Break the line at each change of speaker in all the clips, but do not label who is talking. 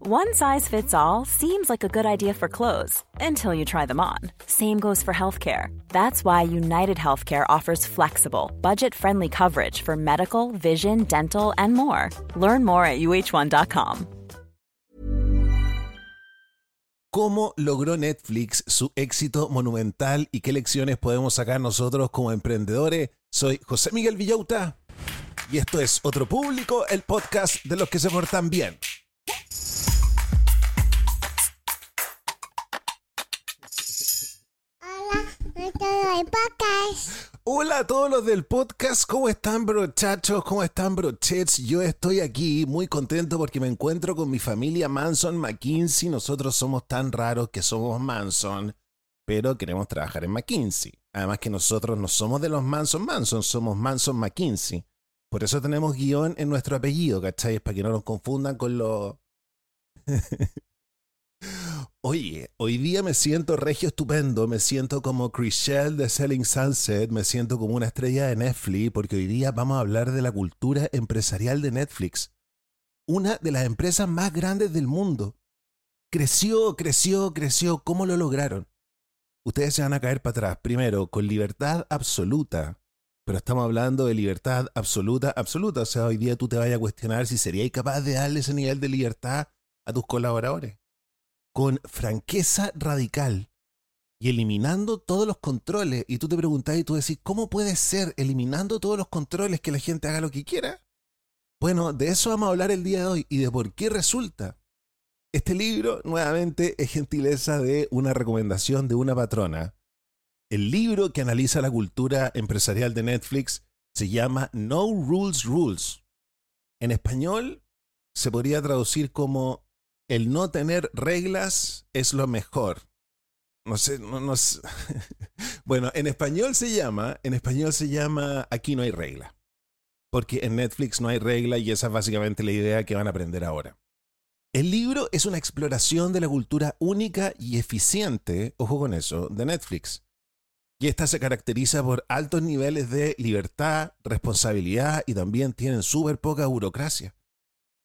One size fits all seems like a good idea for clothes until you try them on. Same goes for healthcare. That's why United Healthcare offers flexible, budget friendly coverage for medical, vision, dental, and more. Learn more at uh1.com.
¿Cómo logró Netflix su éxito monumental y qué lecciones podemos sacar nosotros como emprendedores? Soy José Miguel Villauta y esto es Otro Público, el podcast de los que se portan bien. Hola a todos los del podcast, ¿cómo están brochachos? ¿Cómo están brochets? Yo estoy aquí muy contento porque me encuentro con mi familia Manson McKinsey. Nosotros somos tan raros que somos Manson, pero queremos trabajar en McKinsey. Además que nosotros no somos de los Manson Manson, somos Manson McKinsey. Por eso tenemos guion en nuestro apellido, ¿cachai? Para que no nos confundan con los... Oye, hoy día me siento regio estupendo, me siento como Chriselle de Selling Sunset, me siento como una estrella de Netflix, porque hoy día vamos a hablar de la cultura empresarial de Netflix. Una de las empresas más grandes del mundo. Creció, creció, creció. ¿Cómo lo lograron? Ustedes se van a caer para atrás. Primero, con libertad absoluta. Pero estamos hablando de libertad absoluta, absoluta. O sea, hoy día tú te vayas a cuestionar si serías capaz de darle ese nivel de libertad a tus colaboradores con franqueza radical y eliminando todos los controles. Y tú te preguntas y tú decís, ¿cómo puede ser eliminando todos los controles que la gente haga lo que quiera? Bueno, de eso vamos a hablar el día de hoy y de por qué resulta. Este libro, nuevamente, es gentileza de una recomendación de una patrona. El libro que analiza la cultura empresarial de Netflix se llama No Rules Rules. En español se podría traducir como el no tener reglas es lo mejor. No sé, no, no sé. Bueno, en español se llama, en español se llama Aquí no hay regla. Porque en Netflix no hay regla y esa es básicamente la idea que van a aprender ahora. El libro es una exploración de la cultura única y eficiente, ojo con eso, de Netflix. Y esta se caracteriza por altos niveles de libertad, responsabilidad y también tienen súper poca burocracia.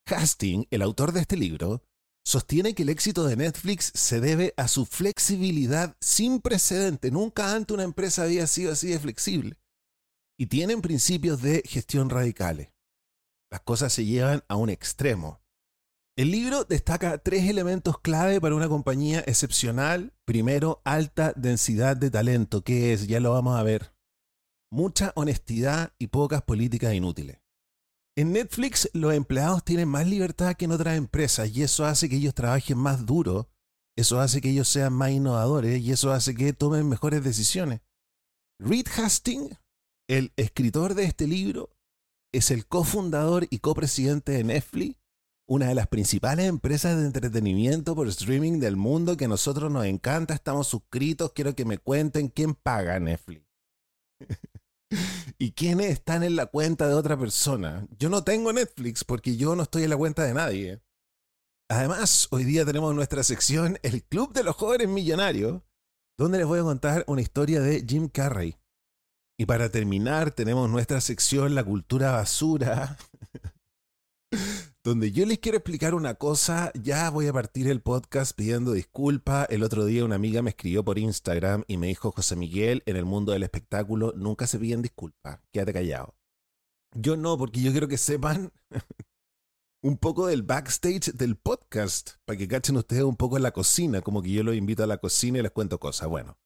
Hastings, el autor de este libro, sostiene que el éxito de Netflix se debe a su flexibilidad sin precedente. Nunca antes una empresa había sido así de flexible. Y tienen principios de gestión radicales. Las cosas se llevan a un extremo. El libro destaca tres elementos clave para una compañía excepcional. Primero, alta densidad de talento, que es, ya lo vamos a ver, mucha honestidad y pocas políticas inútiles. En Netflix los empleados tienen más libertad que en otras empresas y eso hace que ellos trabajen más duro, eso hace que ellos sean más innovadores y eso hace que tomen mejores decisiones. Reed Hastings, el escritor de este libro, es el cofundador y copresidente de Netflix, una de las principales empresas de entretenimiento por streaming del mundo que a nosotros nos encanta, estamos suscritos, quiero que me cuenten quién paga Netflix. y quiénes están en la cuenta de otra persona. Yo no tengo Netflix porque yo no estoy en la cuenta de nadie. Además, hoy día tenemos nuestra sección El Club de los Jóvenes Millonarios, donde les voy a contar una historia de Jim Carrey. Y para terminar, tenemos nuestra sección La Cultura Basura, donde yo les quiero explicar una cosa, ya voy a partir el podcast pidiendo disculpas. El otro día una amiga me escribió por Instagram y me dijo, José Miguel, en el mundo del espectáculo nunca se piden disculpas, quédate callado. Yo no, porque yo quiero que sepan un poco del backstage del podcast, para que cachen ustedes un poco en la cocina, como que yo los invito a la cocina y les cuento cosas. Bueno,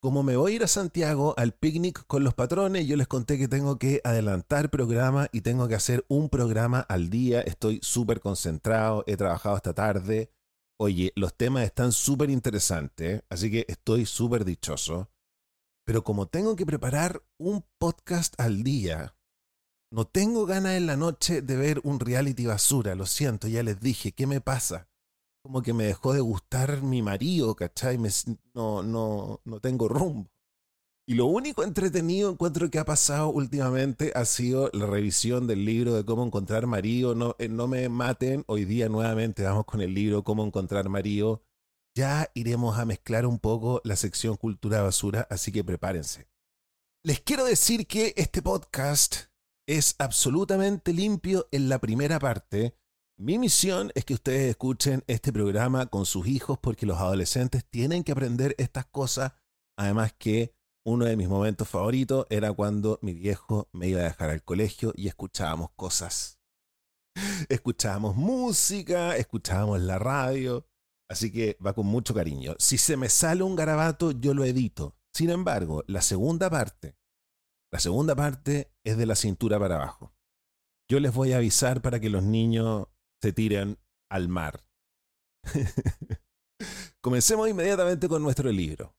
como me voy a ir a Santiago al picnic con los patrones, yo les conté que tengo que adelantar programa y tengo que hacer un programa al día. Estoy súper concentrado, he trabajado esta tarde. Oye, los temas están súper interesantes, así que estoy súper dichoso. Pero como tengo que preparar un podcast al día, no tengo ganas en la noche de ver un reality basura. Lo siento, ya les dije, ¿qué me pasa? Como que me dejó de gustar mi marido, ¿cachai? no, no, no tengo rumbo. Y lo único entretenido encuentro que ha pasado últimamente ha sido la revisión del libro de cómo encontrar marido. No, eh, no me maten, hoy día nuevamente vamos con el libro Cómo encontrar marido. Ya iremos a mezclar un poco la sección cultura basura, así que prepárense. Les quiero decir que este podcast es absolutamente limpio en la primera parte mi misión es que ustedes escuchen este programa con sus hijos porque los adolescentes tienen que aprender estas cosas. Además que uno de mis momentos favoritos era cuando mi viejo me iba a dejar al colegio y escuchábamos cosas. Escuchábamos música, escuchábamos la radio. Así que va con mucho cariño. Si se me sale un garabato, yo lo edito. Sin embargo, la segunda parte, la segunda parte es de la cintura para abajo. Yo les voy a avisar para que los niños se tiran al mar. Comencemos inmediatamente con nuestro libro.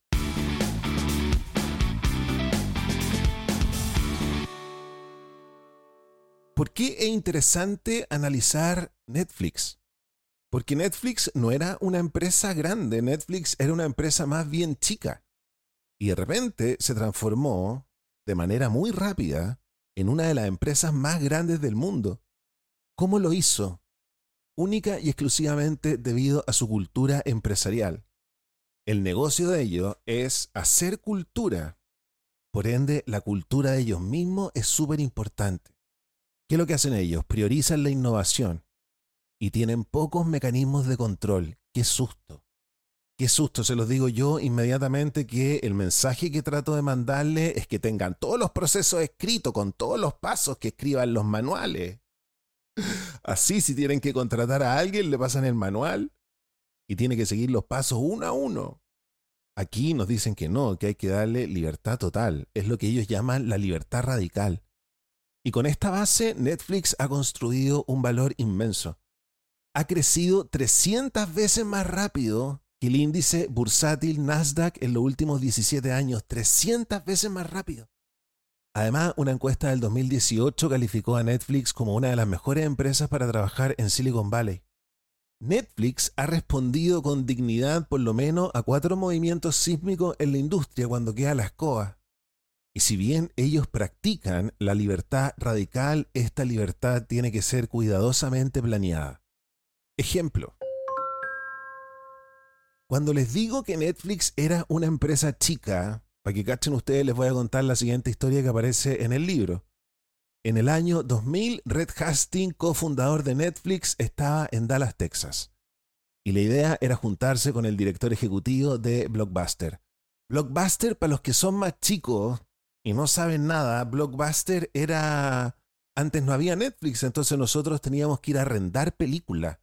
¿Por qué es interesante analizar Netflix? Porque Netflix no era una empresa grande, Netflix era una empresa más bien chica. Y de repente se transformó de manera muy rápida en una de las empresas más grandes del mundo. ¿Cómo lo hizo? Única y exclusivamente debido a su cultura empresarial. El negocio de ellos es hacer cultura. Por ende, la cultura de ellos mismos es súper importante. ¿Qué es lo que hacen ellos? Priorizan la innovación y tienen pocos mecanismos de control. ¡Qué susto! Qué susto, se los digo yo inmediatamente que el mensaje que trato de mandarle es que tengan todos los procesos escritos con todos los pasos que escriban los manuales. Así, si tienen que contratar a alguien, le pasan el manual y tiene que seguir los pasos uno a uno. Aquí nos dicen que no, que hay que darle libertad total. Es lo que ellos llaman la libertad radical. Y con esta base, Netflix ha construido un valor inmenso. Ha crecido 300 veces más rápido que el índice bursátil Nasdaq en los últimos 17 años. 300 veces más rápido. Además, una encuesta del 2018 calificó a Netflix como una de las mejores empresas para trabajar en Silicon Valley. Netflix ha respondido con dignidad por lo menos a cuatro movimientos sísmicos en la industria cuando queda la escoba. Y si bien ellos practican la libertad radical, esta libertad tiene que ser cuidadosamente planeada. Ejemplo. Cuando les digo que Netflix era una empresa chica, para que cachen ustedes, les voy a contar la siguiente historia que aparece en el libro. En el año 2000, Red Hastings, cofundador de Netflix, estaba en Dallas, Texas. Y la idea era juntarse con el director ejecutivo de Blockbuster. Blockbuster, para los que son más chicos y no saben nada, Blockbuster era... Antes no había Netflix, entonces nosotros teníamos que ir a arrendar películas.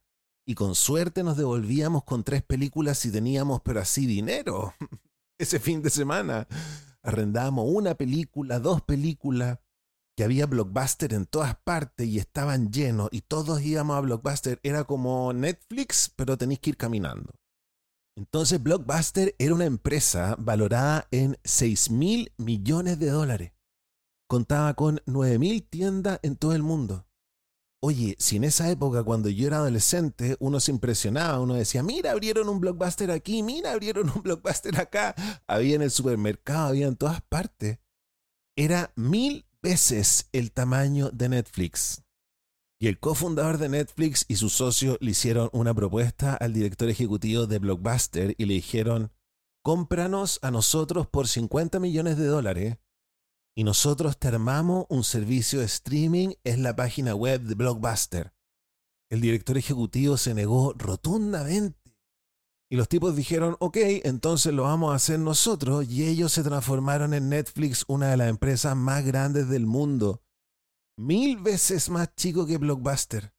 Y con suerte nos devolvíamos con tres películas si teníamos, pero así, dinero. ese fin de semana. Arrendábamos una película, dos películas, que había blockbuster en todas partes y estaban llenos y todos íbamos a blockbuster. Era como Netflix, pero tenéis que ir caminando. Entonces Blockbuster era una empresa valorada en 6 mil millones de dólares. Contaba con 9 mil tiendas en todo el mundo. Oye, si en esa época, cuando yo era adolescente, uno se impresionaba, uno decía, mira, abrieron un blockbuster aquí, mira, abrieron un blockbuster acá, había en el supermercado, había en todas partes. Era mil veces el tamaño de Netflix. Y el cofundador de Netflix y su socio le hicieron una propuesta al director ejecutivo de Blockbuster y le dijeron, cómpranos a nosotros por 50 millones de dólares y nosotros te armamos un servicio de streaming en la página web de Blockbuster. El director ejecutivo se negó rotundamente. Y los tipos dijeron, ok, entonces lo vamos a hacer nosotros. Y ellos se transformaron en Netflix, una de las empresas más grandes del mundo. Mil veces más chico que Blockbuster.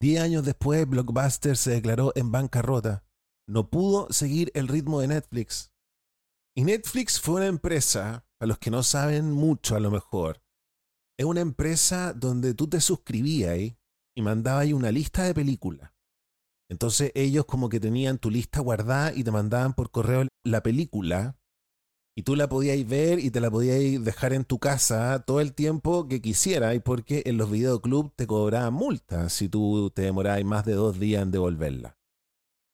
Diez años después, Blockbuster se declaró en bancarrota. No pudo seguir el ritmo de Netflix. Y Netflix fue una empresa, a los que no saben mucho a lo mejor, es una empresa donde tú te suscribías y mandabas una lista de películas. Entonces ellos como que tenían tu lista guardada y te mandaban por correo la película y tú la podías ver y te la podías dejar en tu casa todo el tiempo que quisieras porque en los videoclubs te cobraban multas si tú te demorabas más de dos días en devolverla.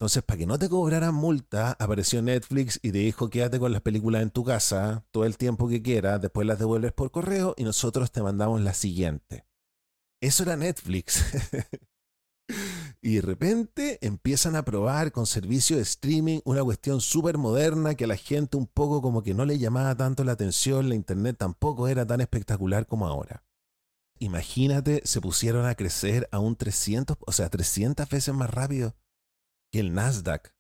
Entonces, para que no te cobraran multa, apareció Netflix y te dijo quédate con las películas en tu casa todo el tiempo que quieras, después las devuelves por correo y nosotros te mandamos la siguiente. Eso era Netflix. Y de repente empiezan a probar con servicio de streaming una cuestión súper moderna que a la gente un poco como que no le llamaba tanto la atención, la internet tampoco era tan espectacular como ahora. Imagínate, se pusieron a crecer a un 300, o sea, 300 veces más rápido que el Nasdaq.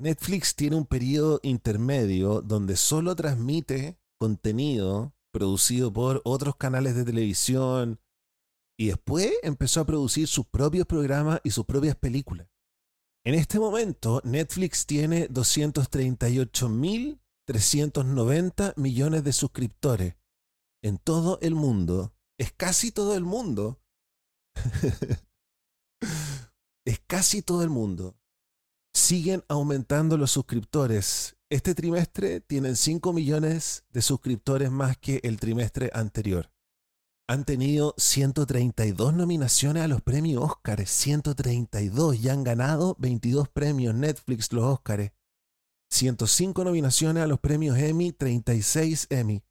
Netflix tiene un periodo intermedio donde solo transmite contenido producido por otros canales de televisión, y después empezó a producir sus propios programas y sus propias películas. En este momento, Netflix tiene 238.390 millones de suscriptores en todo el mundo. Es casi todo el mundo. es casi todo el mundo. Siguen aumentando los suscriptores. Este trimestre tienen 5 millones de suscriptores más que el trimestre anterior han tenido 132 nominaciones a los premios Oscar, 132, y han ganado 22 premios Netflix los Oscars. 105 nominaciones a los premios Emmy, 36 Emmy.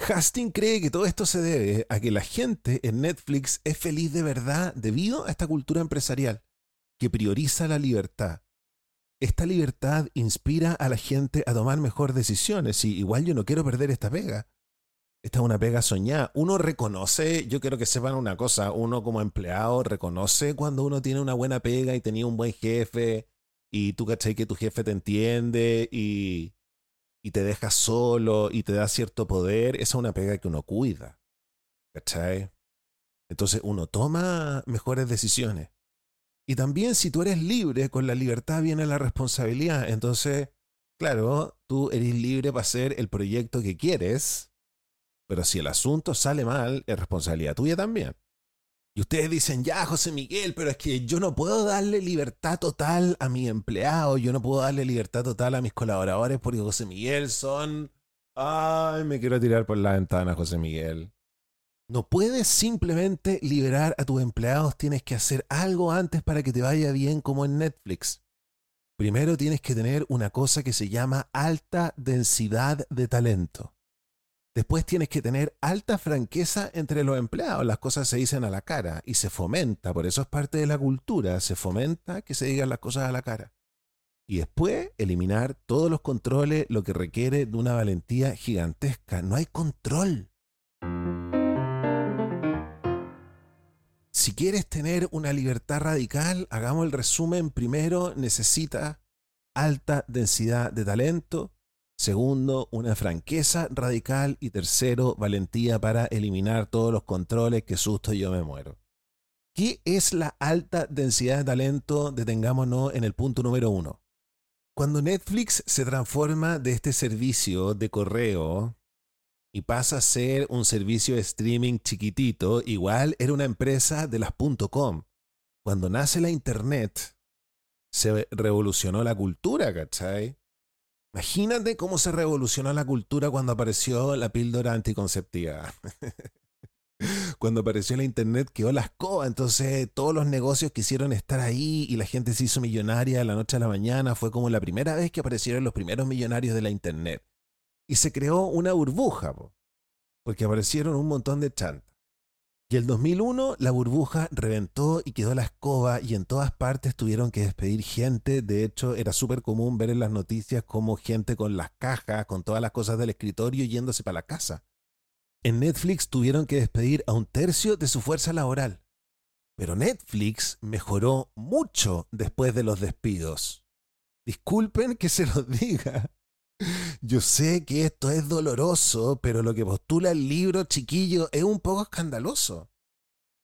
Hastings cree que todo esto se debe a que la gente en Netflix es feliz de verdad debido a esta cultura empresarial que prioriza la libertad. Esta libertad inspira a la gente a tomar mejores decisiones y igual yo no quiero perder esta pega. Esta es una pega soñada. Uno reconoce, yo quiero que sepan una cosa, uno como empleado reconoce cuando uno tiene una buena pega y tenía un buen jefe y tú cachai que tu jefe te entiende y, y te deja solo y te da cierto poder. Esa es una pega que uno cuida. ¿Cachai? Entonces uno toma mejores decisiones. Y también si tú eres libre, con la libertad viene la responsabilidad. Entonces, claro, tú eres libre para hacer el proyecto que quieres pero si el asunto sale mal, es responsabilidad tuya también. Y ustedes dicen, ya, José Miguel, pero es que yo no puedo darle libertad total a mi empleado, yo no puedo darle libertad total a mis colaboradores porque José Miguel son... Ay, me quiero tirar por la ventana, José Miguel. No puedes simplemente liberar a tus empleados, tienes que hacer algo antes para que te vaya bien como en Netflix. Primero tienes que tener una cosa que se llama alta densidad de talento. Después tienes que tener alta franqueza entre los empleados. Las cosas se dicen a la cara y se fomenta, por eso es parte de la cultura, se fomenta que se digan las cosas a la cara. Y después eliminar todos los controles, lo que requiere de una valentía gigantesca. No hay control. Si quieres tener una libertad radical, hagamos el resumen. Primero, necesita alta densidad de talento. Segundo, una franqueza radical. Y tercero, valentía para eliminar todos los controles. Que susto, yo me muero. ¿Qué es la alta densidad de talento? Detengámonos en el punto número uno. Cuando Netflix se transforma de este servicio de correo y pasa a ser un servicio de streaming chiquitito, igual era una empresa de las .com. Cuando nace la Internet, se revolucionó la cultura, ¿cachai? Imagínate cómo se revolucionó la cultura cuando apareció la píldora anticonceptiva. cuando apareció la internet quedó la escoba, entonces todos los negocios quisieron estar ahí y la gente se hizo millonaria de la noche a la mañana. Fue como la primera vez que aparecieron los primeros millonarios de la internet. Y se creó una burbuja, porque aparecieron un montón de chantas. Y el 2001 la burbuja reventó y quedó la escoba y en todas partes tuvieron que despedir gente. De hecho, era súper común ver en las noticias como gente con las cajas, con todas las cosas del escritorio yéndose para la casa. En Netflix tuvieron que despedir a un tercio de su fuerza laboral. Pero Netflix mejoró mucho después de los despidos. Disculpen que se los diga, yo sé que esto es doloroso, pero lo que postula el libro, chiquillo, es un poco escandaloso.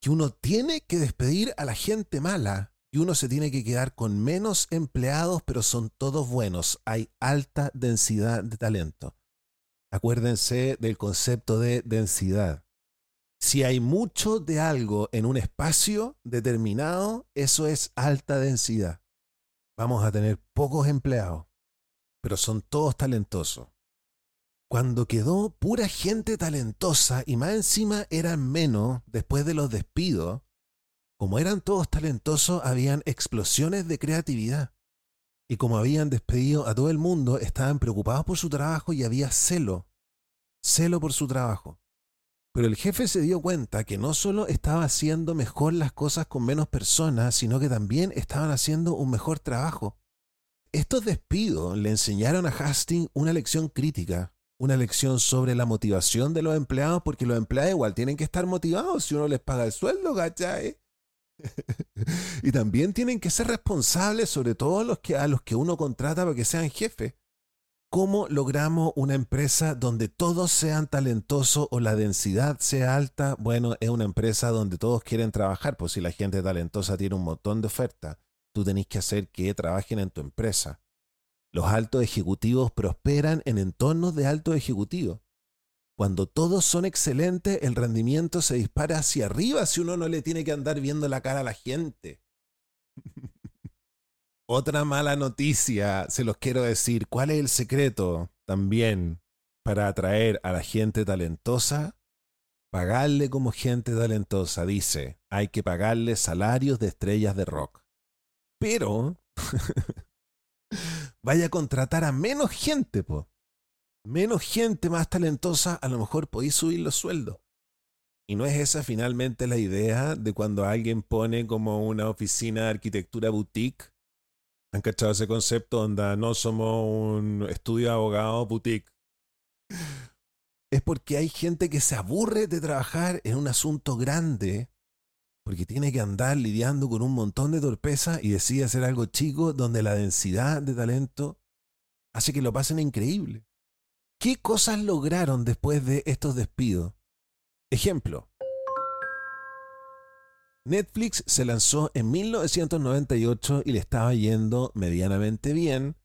Que uno tiene que despedir a la gente mala. y uno se tiene que quedar con menos empleados, pero son todos buenos. Hay alta densidad de talento. Acuérdense del concepto de densidad. Si hay mucho de algo en un espacio determinado, eso es alta densidad. Vamos a tener pocos empleados, pero son todos talentosos. Cuando quedó pura gente talentosa y más encima eran menos después de los despidos, como eran todos talentosos, habían explosiones de creatividad. Y como habían despedido a todo el mundo, estaban preocupados por su trabajo y había celo. Celo por su trabajo. Pero el jefe se dio cuenta que no solo estaba haciendo mejor las cosas con menos personas, sino que también estaban haciendo un mejor trabajo. Estos despidos le enseñaron a Hastings una lección crítica, una lección sobre la motivación de los empleados, porque los empleados igual tienen que estar motivados si uno les paga el sueldo, ¿cachai? y también tienen que ser responsables, sobre todo los que, a los que uno contrata para que sean jefes. ¿Cómo logramos una empresa donde todos sean talentosos o la densidad sea alta? Bueno, es una empresa donde todos quieren trabajar, pues si la gente talentosa tiene un montón de ofertas, tú tenés que hacer que trabajen en tu empresa. Los altos ejecutivos prosperan en entornos de altos ejecutivos. Cuando todos son excelentes, el rendimiento se dispara hacia arriba si uno no le tiene que andar viendo la cara a la gente. Otra mala noticia, se los quiero decir. ¿Cuál es el secreto también para atraer a la gente talentosa? Pagarle como gente talentosa, dice. Hay que pagarle salarios de estrellas de rock. Pero vaya a contratar a menos gente, po menos gente más talentosa, a lo mejor podéis subir los sueldos. Y no es esa finalmente la idea de cuando alguien pone como una oficina de arquitectura boutique. ¿Han cachado ese concepto donde no somos un estudio de abogado boutique? Es porque hay gente que se aburre de trabajar en un asunto grande porque tiene que andar lidiando con un montón de torpeza y decide hacer algo chico donde la densidad de talento hace que lo pasen increíble. ¿Qué cosas lograron después de estos despidos? Ejemplo. Netflix se lanzó en 1998 y le estaba yendo medianamente bien.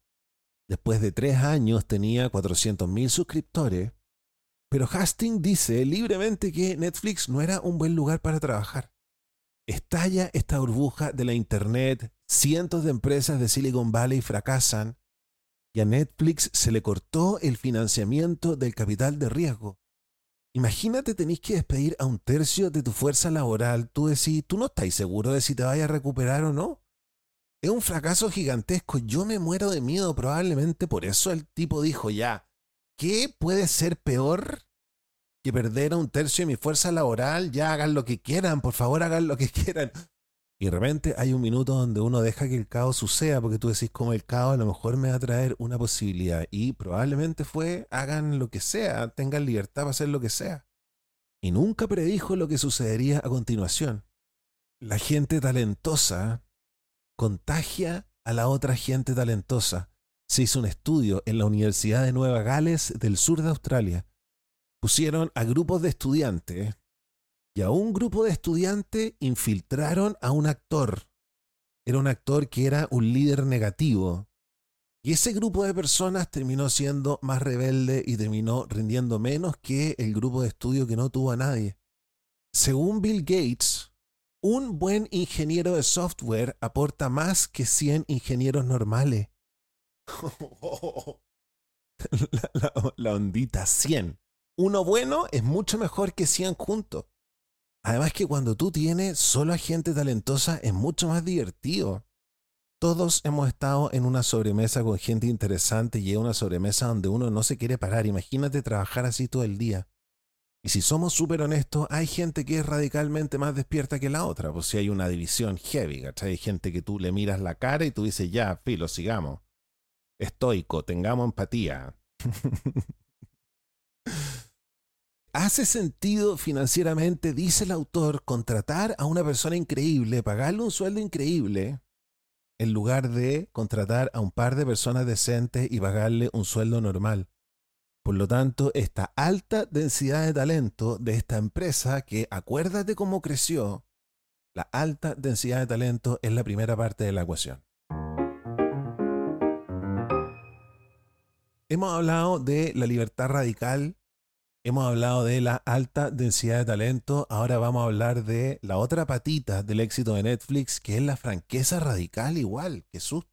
Después de tres años tenía 400.000 suscriptores. Pero Hastings dice libremente que Netflix no era un buen lugar para trabajar. Estalla esta burbuja de la Internet, cientos de empresas de Silicon Valley fracasan, y a Netflix se le cortó el financiamiento del capital de riesgo. Imagínate tenéis que despedir a un tercio de tu fuerza laboral. Tú decís, tú no estás seguro de si te vayas a recuperar o no. Es un fracaso gigantesco. Yo me muero de miedo probablemente por eso el tipo dijo ya, ¿qué puede ser peor que perder un tercio de mi fuerza laboral? Ya hagan lo que quieran, por favor hagan lo que quieran. Y de repente hay un minuto donde uno deja que el caos suceda, porque tú decís como el caos a lo mejor me va a traer una posibilidad. Y probablemente fue, hagan lo que sea, tengan libertad para hacer lo que sea. Y nunca predijo lo que sucedería a continuación. La gente talentosa contagia a la otra gente talentosa. Se hizo un estudio en la Universidad de Nueva Gales del sur de Australia. Pusieron a grupos de estudiantes y a un grupo de estudiantes infiltraron a un actor. Era un actor que era un líder negativo. Y ese grupo de personas terminó siendo más rebelde y terminó rindiendo menos que el grupo de estudio que no tuvo a nadie. Según Bill Gates, un buen ingeniero de software aporta más que 100 ingenieros normales. la, ondita 100. Uno bueno es mucho mejor que 100 juntos. Además que cuando tú tienes solo a gente talentosa es mucho más divertido. Todos hemos estado en una sobremesa con gente interesante y es una sobremesa donde uno no se quiere parar. Imagínate trabajar así todo el día. Y si somos súper honestos, hay gente que es radicalmente más despierta que la otra. Pues si hay una división heavy, ¿cachai? Hay gente que tú le miras la cara y tú dices, ya, filo, sigamos. Estoico, tengamos empatía. ¿Hace sentido financieramente, dice el autor, contratar a una persona increíble, pagarle un sueldo increíble, en lugar de contratar a un par de personas decentes y pagarle un sueldo normal? Por lo tanto, esta alta densidad de talento de esta empresa, que acuérdate cómo creció, La alta densidad de talento es la primera parte de la ecuación. Hemos hablado de la libertad radical, hemos hablado de la alta densidad de talento, ahora vamos a hablar de la otra patita del éxito de Netflix, que es la franqueza radical igual, que susto.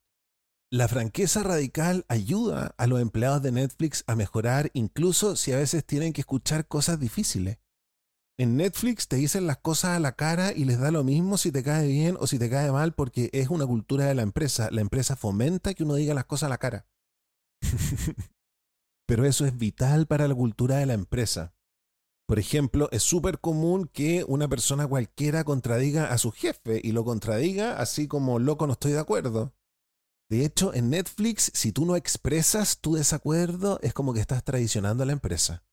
La franqueza radical ayuda a los empleados de Netflix a mejorar incluso si a veces tienen que escuchar cosas difíciles. En Netflix te dicen las cosas a la cara y les da lo mismo si te cae bien o si te cae mal porque es una cultura de la empresa. La empresa fomenta que uno diga las cosas a la cara. Pero eso es vital para la cultura de la empresa. Por ejemplo, es súper común que una persona cualquiera contradiga a su jefe y lo contradiga así como loco no estoy de acuerdo. De hecho, en Netflix, si tú no expresas tu desacuerdo, es como que estás traicionando a la empresa.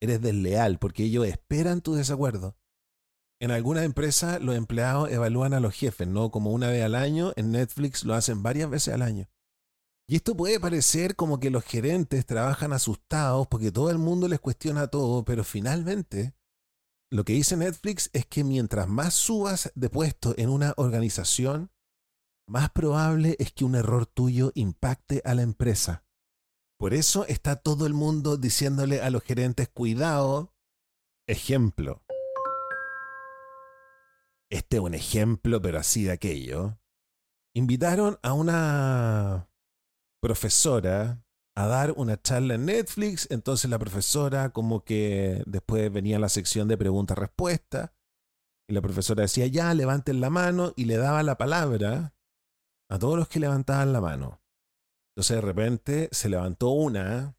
Eres desleal porque ellos esperan tu desacuerdo. En algunas empresas los empleados evalúan a los jefes, no como una vez al año, en Netflix lo hacen varias veces al año. Y esto puede parecer como que los gerentes trabajan asustados porque todo el mundo les cuestiona todo, pero finalmente lo que dice Netflix es que mientras más subas de puesto en una organización, más probable es que un error tuyo impacte a la empresa. Por eso está todo el mundo diciéndole a los gerentes, cuidado, ejemplo. Este es un ejemplo, pero así de aquello. Invitaron a una profesora a dar una charla en Netflix, entonces la profesora como que después venía la sección de preguntas-respuestas, y la profesora decía, ya, levanten la mano, y le daba la palabra a todos los que levantaban la mano. Entonces de repente se levantó una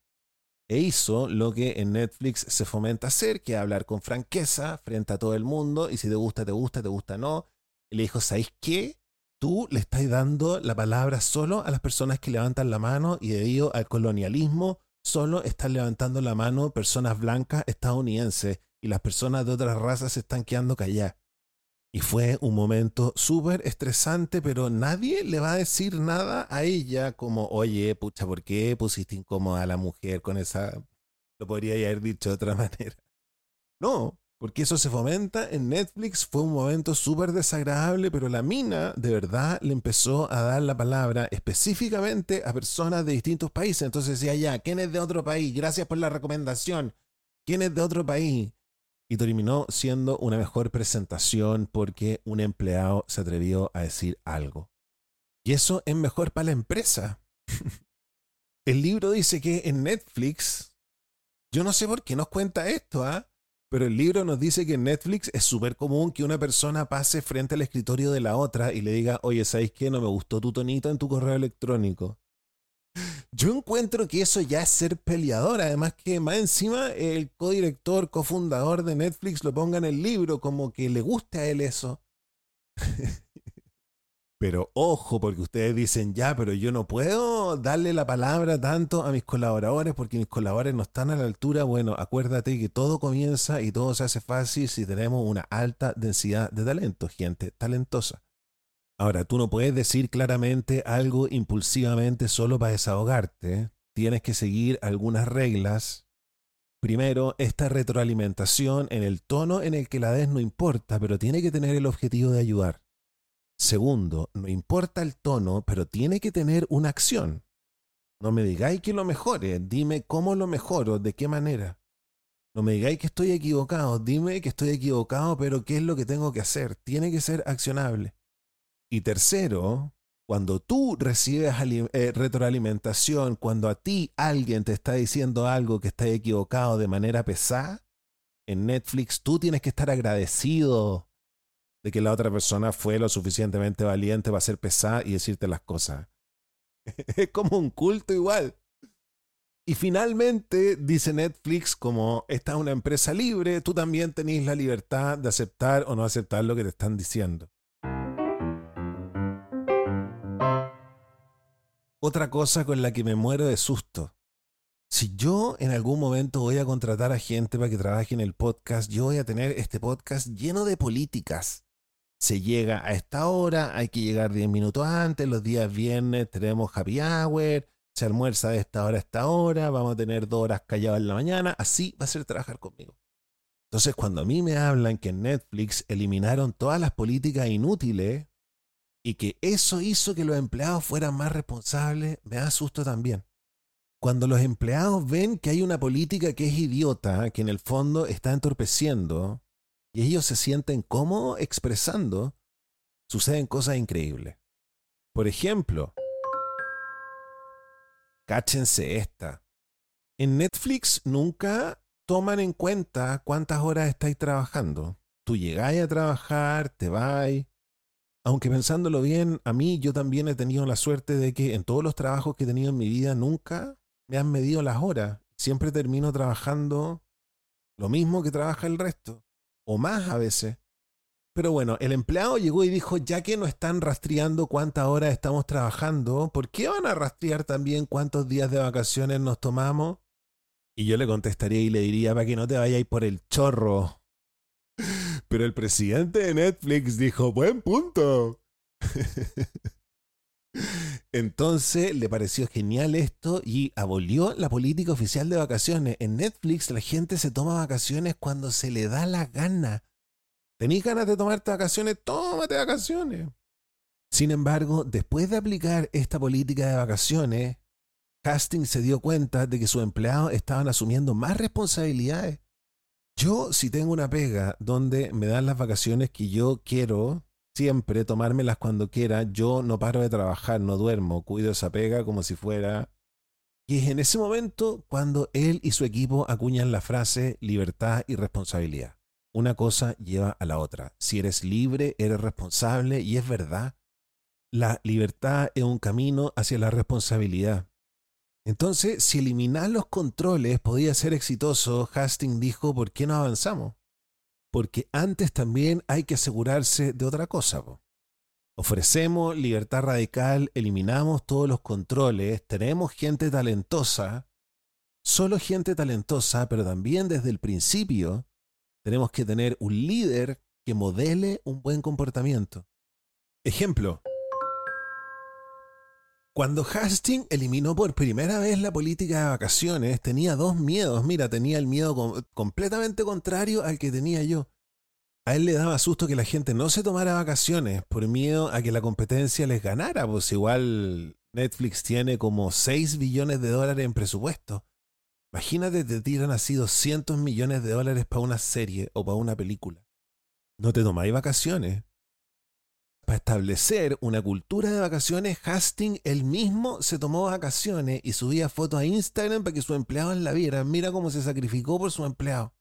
e hizo lo que en Netflix se fomenta hacer, que es hablar con franqueza frente a todo el mundo, y si te gusta, te gusta, te gusta, no. Y le dijo, ¿sabéis qué? Tú le estás dando la palabra solo a las personas que levantan la mano y debido al colonialismo, solo están levantando la mano personas blancas estadounidenses y las personas de otras razas se están quedando calladas. Y fue un momento súper estresante, pero nadie le va a decir nada a ella como, oye, pucha, ¿por qué pusiste incómoda a la mujer con esa... Lo podría haber dicho de otra manera. No, porque eso se fomenta en Netflix. Fue un momento súper desagradable, pero la mina de verdad le empezó a dar la palabra específicamente a personas de distintos países. Entonces decía, ya, ¿quién es de otro país? Gracias por la recomendación. ¿Quién es de otro país? Y terminó siendo una mejor presentación porque un empleado se atrevió a decir algo. Y eso es mejor para la empresa. El libro dice que en Netflix, yo no sé por qué nos cuenta esto, ¿ah? Pero el libro nos dice que en Netflix es súper común que una persona pase frente al escritorio de la otra y le diga, oye, ¿sabéis qué? No me gustó tu tonito en tu correo electrónico. Yo encuentro que eso ya es ser peleador. Además que más encima el codirector, cofundador de Netflix lo ponga en el libro como que le guste a él eso. Pero ojo, porque ustedes dicen, ya, pero yo no puedo darle la palabra tanto a mis colaboradores porque mis colaboradores no están a la altura. Bueno, acuérdate que todo comienza y todo se hace fácil si tenemos una alta densidad de talento, gente talentosa. Ahora, tú no puedes decir claramente algo impulsivamente solo para desahogarte. Tienes que seguir algunas reglas. Primero, esta retroalimentación en el tono en el que la des no importa, pero tiene que tener el objetivo de ayudar. Segundo, no importa el tono, pero tiene que tener una acción. No me digáis que lo mejore, dime cómo lo mejoro, de qué manera. No me digáis que estoy equivocado, dime que estoy equivocado, pero qué es lo que tengo que hacer. Tiene que ser accionable. Y tercero, cuando tú recibes eh, retroalimentación, cuando a ti alguien te está diciendo algo que está equivocado de manera pesada, en Netflix tú tienes que estar agradecido de que la otra persona fue lo suficientemente valiente para ser pesada y decirte las cosas. es como un culto igual. Y finalmente dice Netflix, como esta es una empresa libre, tú también tenés la libertad de aceptar o no aceptar lo que te están diciendo. otra cosa con la que me muero de susto. Si yo en algún momento voy a contratar a gente para que trabaje en el podcast, yo voy a tener este podcast lleno de políticas. Se llega a esta hora, hay que llegar 10 minutos antes, los días viernes tenemos happy hour, se almuerza de esta hora a esta hora, vamos a tener dos horas callados en la mañana, así va a ser trabajar conmigo. Entonces, cuando a mí me hablan que en Netflix eliminaron todas las políticas inútiles y que eso hizo que los empleados fueran más responsables, me da susto también. Cuando los empleados ven que hay una política que es idiota, que en el fondo está entorpeciendo, y ellos se sienten cómodos expresando, suceden cosas increíbles. Por ejemplo, cáchense esta. En Netflix nunca toman en cuenta cuántas horas estáis trabajando. Tú llegáis a trabajar, te vais. Aunque pensándolo bien, a mí yo también he tenido la suerte de que en todos los trabajos que he tenido en mi vida nunca me han medido las horas. Siempre termino trabajando lo mismo que trabaja el resto, o más a veces. Pero bueno, el empleado llegó y dijo, ya que no están rastreando cuántas horas estamos trabajando, ¿por qué van a rastrear también cuántos días de vacaciones nos tomamos? Y yo le contestaría y le diría, para que no te vayáis por el chorro. Pero el presidente de Netflix dijo, buen punto. Entonces le pareció genial esto y abolió la política oficial de vacaciones. En Netflix la gente se toma vacaciones cuando se le da la gana. ¿Tenís ganas de tomarte vacaciones? Tómate vacaciones. Sin embargo, después de aplicar esta política de vacaciones, Hastings se dio cuenta de que sus empleados estaban asumiendo más responsabilidades. Yo, si tengo una pega donde me dan las vacaciones que yo quiero, siempre tomármelas cuando quiera, yo no paro de trabajar, no duermo, cuido esa pega como si fuera... Y es en ese momento cuando él y su equipo acuñan la frase libertad y responsabilidad una cosa lleva a la otra. Si eres libre, eres responsable y es verdad. La libertad es un camino hacia la responsabilidad. Entonces, si eliminar los controles podía ser exitoso, Hastings dijo, ¿por qué no avanzamos? Porque antes también hay que asegurarse de otra cosa. Ofrecemos libertad radical, eliminamos todos los controles, tenemos gente talentosa, solo gente talentosa, pero también desde el principio tenemos que tener un líder que modele un buen comportamiento. Ejemplo. Cuando Hastings eliminó por primera vez la política de vacaciones, tenía dos miedos. Mira, tenía el miedo completamente contrario al que tenía yo. A él le daba susto que la gente no se tomara vacaciones por miedo a que la competencia les ganara, pues igual Netflix tiene como 6 billones de dólares en presupuesto. Imagínate, te tiran así 200 millones de dólares para una serie o para una película. No te tomáis vacaciones. Para establecer una cultura de vacaciones, Hastings él mismo se tomó vacaciones y subía fotos a Instagram para que sus empleados la vieran. Mira cómo se sacrificó por su empleado.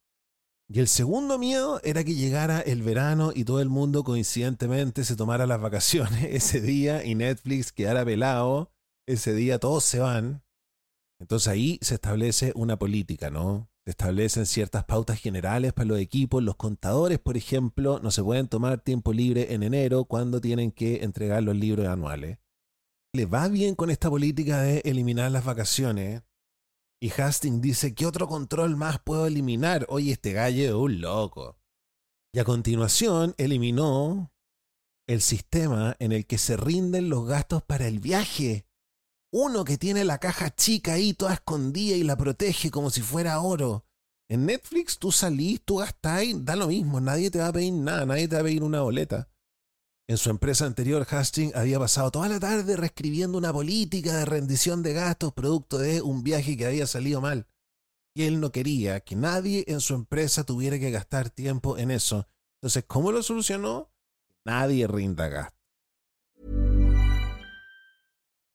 Y el segundo miedo era que llegara el verano y todo el mundo coincidentemente se tomara las vacaciones ese día y Netflix quedara pelado. Ese día todos se van entonces ahí se establece una política, ¿no? Establecen ciertas pautas generales para los equipos. Los contadores, por ejemplo, no se pueden tomar tiempo libre en enero cuando tienen que entregar los libros anuales. Le va bien con esta política de eliminar las vacaciones. Y Hastings dice, ¿qué otro control más puedo eliminar? Oye, este gallo es un loco. Y a continuación eliminó el sistema en el que se rinden los gastos para el viaje. Uno que tiene la caja chica ahí toda escondida y la protege como si fuera oro. En Netflix tú salís, tú gastáis, da lo mismo, nadie te va a pedir nada, nadie te va a pedir una boleta. En su empresa anterior, Hastings había pasado toda la tarde reescribiendo una política de rendición de gastos producto de un viaje que había salido mal. Y él no quería que nadie en su empresa tuviera que gastar tiempo en eso. Entonces, ¿cómo lo solucionó? Nadie rinda gasto.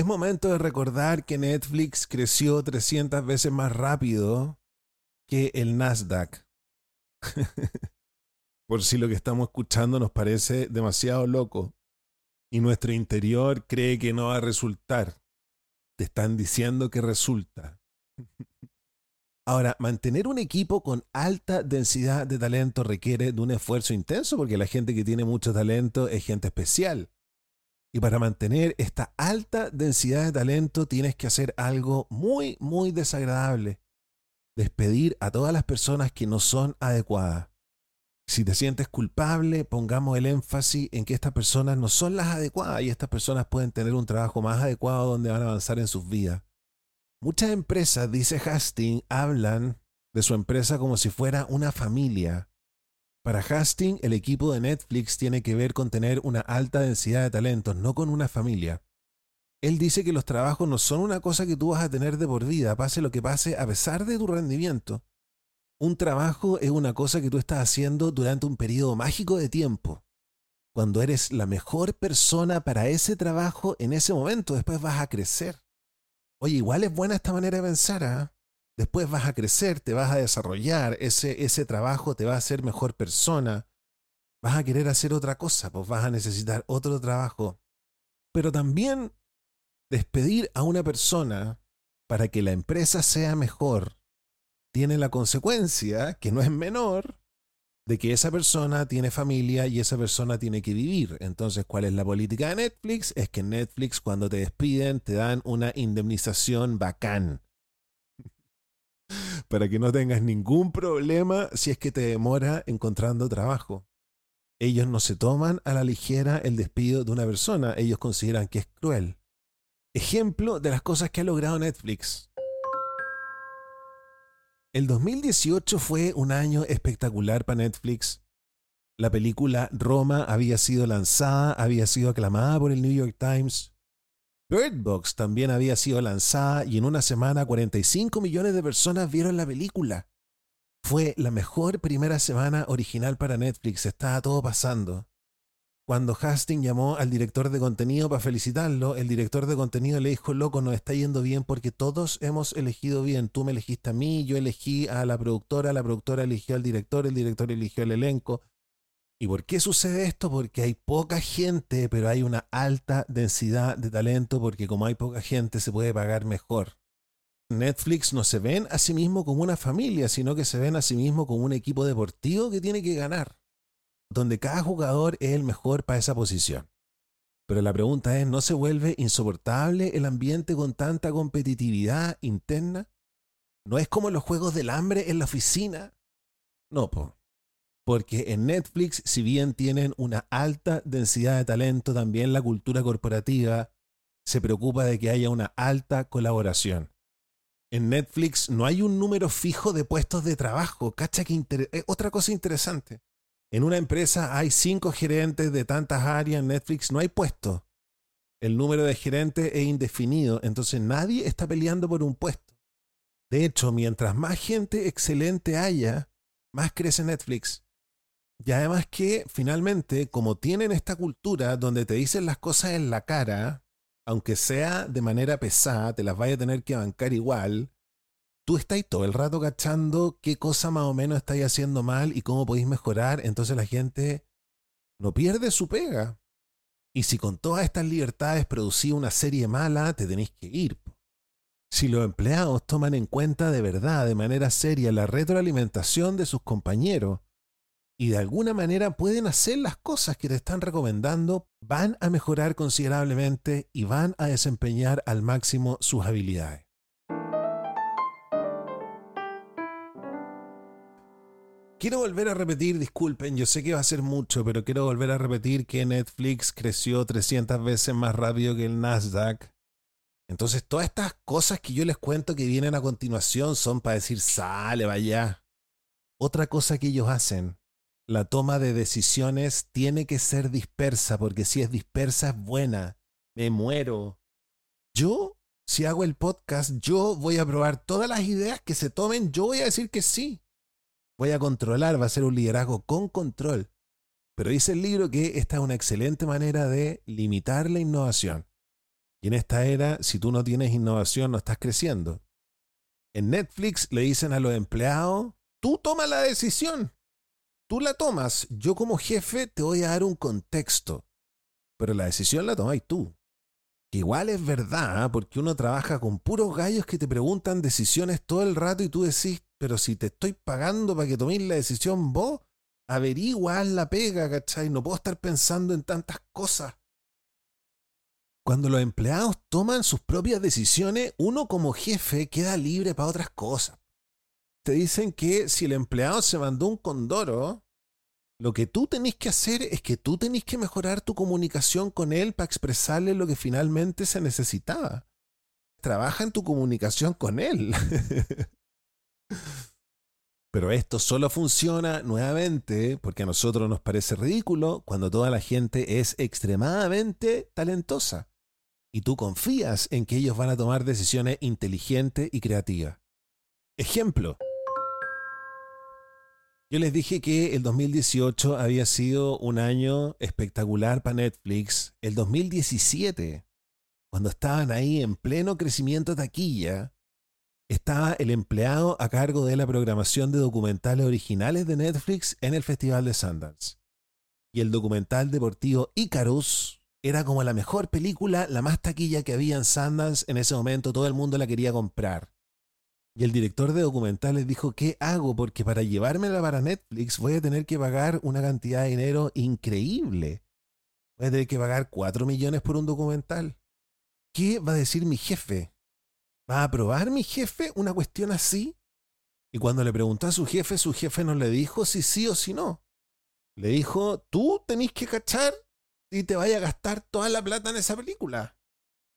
Es momento de recordar que Netflix creció 300 veces más rápido que el Nasdaq. Por si lo que estamos escuchando nos parece demasiado loco y nuestro interior cree que no va a resultar. Te están diciendo que resulta. Ahora, mantener un equipo con alta densidad de talento requiere de un esfuerzo intenso porque la gente que tiene mucho talento es gente especial. Y para mantener esta alta densidad de talento tienes que hacer algo muy, muy desagradable. Despedir a todas las personas que no son adecuadas. Si te sientes culpable, pongamos el énfasis en que estas personas no son las adecuadas y estas personas pueden tener un trabajo más adecuado donde van a avanzar en sus vidas. Muchas empresas, dice Hastings, hablan de su empresa como si fuera una familia. Para Hastings, el equipo de Netflix tiene que ver con tener una alta densidad de talentos, no con una familia. Él dice que los trabajos no son una cosa que tú vas a tener de por vida, pase lo que pase, a pesar de tu rendimiento. Un trabajo es una cosa que tú estás haciendo durante un periodo mágico de tiempo. Cuando eres la mejor persona para ese trabajo en ese momento, después vas a crecer. Oye, igual es buena esta manera de pensar, ¿ah? Después vas a crecer, te vas a desarrollar, ese, ese trabajo te va a hacer mejor persona. Vas a querer hacer otra cosa, pues vas a necesitar otro trabajo. Pero también despedir a una persona para que la empresa sea mejor tiene la consecuencia, que no es menor, de que esa persona tiene familia y esa persona tiene que vivir. Entonces, ¿cuál es la política de Netflix? Es que Netflix cuando te despiden te dan una indemnización bacán para que no tengas ningún problema si es que te demora encontrando trabajo. Ellos no se toman a la ligera el despido de una persona, ellos consideran que es cruel. Ejemplo de las cosas que ha logrado Netflix. El 2018 fue un año espectacular para Netflix. La película Roma había sido lanzada, había sido aclamada por el New York Times. Bird Box también había sido lanzada y en una semana 45 millones de personas vieron la película. Fue la mejor primera semana original para Netflix, estaba todo pasando. Cuando Hastings llamó al director de contenido para felicitarlo, el director de contenido le dijo, loco, nos está yendo bien porque todos hemos elegido bien. Tú me elegiste a mí, yo elegí a la productora, la productora eligió al director, el director eligió el elenco. ¿Y por qué sucede esto? Porque hay poca gente, pero hay una alta densidad de talento, porque como hay poca gente se puede pagar mejor. Netflix no se ven a sí mismo como una familia, sino que se ven a sí mismo como un equipo deportivo que tiene que ganar, donde cada jugador es el mejor para esa posición. Pero la pregunta es, ¿no se vuelve insoportable el ambiente con tanta competitividad interna? ¿No es como los juegos del hambre en la oficina? No, po. Porque en Netflix, si bien tienen una alta densidad de talento, también la cultura corporativa se preocupa de que haya una alta colaboración. En Netflix no hay un número fijo de puestos de trabajo. Cacha que otra cosa interesante. En una empresa hay cinco gerentes de tantas áreas. En Netflix no hay puestos. El número de gerentes es indefinido. Entonces nadie está peleando por un puesto. De hecho, mientras más gente excelente haya, más crece Netflix. Y además que finalmente, como tienen esta cultura donde te dicen las cosas en la cara, aunque sea de manera pesada, te las vaya a tener que bancar igual, tú estás todo el rato cachando qué cosa más o menos estáis haciendo mal y cómo podéis mejorar, entonces la gente no pierde su pega. Y si con todas estas libertades producís una serie mala, te tenéis que ir. Si los empleados toman en cuenta de verdad, de manera seria, la retroalimentación de sus compañeros, y de alguna manera pueden hacer las cosas que te están recomendando, van a mejorar considerablemente y van a desempeñar al máximo sus habilidades. Quiero volver a repetir, disculpen, yo sé que va a ser mucho, pero quiero volver a repetir que Netflix creció 300 veces más rápido que el Nasdaq. Entonces, todas estas cosas que yo les cuento que vienen a continuación son para decir, sale, vaya. Otra cosa que ellos hacen, la toma de decisiones tiene que ser dispersa, porque si es dispersa es buena. Me muero. Yo, si hago el podcast, yo voy a probar todas las ideas que se tomen, yo voy a decir que sí. Voy a controlar, va a ser un liderazgo con control. Pero dice el libro que esta es una excelente manera de limitar la innovación. Y en esta era, si tú no tienes innovación, no estás creciendo. En Netflix le dicen a los empleados, tú toma la decisión. Tú la tomas. Yo como jefe te voy a dar un contexto. Pero la decisión la tomáis tú. Que igual es verdad, ¿ah? porque uno trabaja con puros gallos que te preguntan decisiones todo el rato y tú decís, pero si te estoy pagando para que toméis la decisión vos, averigua, la pega, ¿cachai? No puedo estar pensando en tantas cosas. Cuando los empleados toman sus propias decisiones, uno como jefe queda libre para otras cosas. Te dicen que si el empleado se mandó un condoro, lo que tú tenés que hacer es que tú tenés que mejorar tu comunicación con él para expresarle lo que finalmente se necesitaba. Trabaja en tu comunicación con él. Pero esto solo funciona nuevamente porque a nosotros nos parece ridículo cuando toda la gente es extremadamente talentosa y tú confías en que ellos van a tomar decisiones inteligentes y creativas. Ejemplo. Yo les dije que el 2018 había sido un año espectacular para Netflix. El 2017, cuando estaban ahí en pleno crecimiento taquilla, estaba el empleado a cargo de la programación de documentales originales de Netflix en el Festival de Sundance. Y el documental deportivo Icarus era como la mejor película, la más taquilla que había en Sundance en ese momento, todo el mundo la quería comprar. Y el director de documentales dijo, ¿qué hago? Porque para llevármela para Netflix voy a tener que pagar una cantidad de dinero increíble. Voy a tener que pagar 4 millones por un documental. ¿Qué va a decir mi jefe? ¿Va a aprobar mi jefe una cuestión así? Y cuando le preguntó a su jefe, su jefe no le dijo si sí o si no. Le dijo, tú tenés que cachar y te vaya a gastar toda la plata en esa película.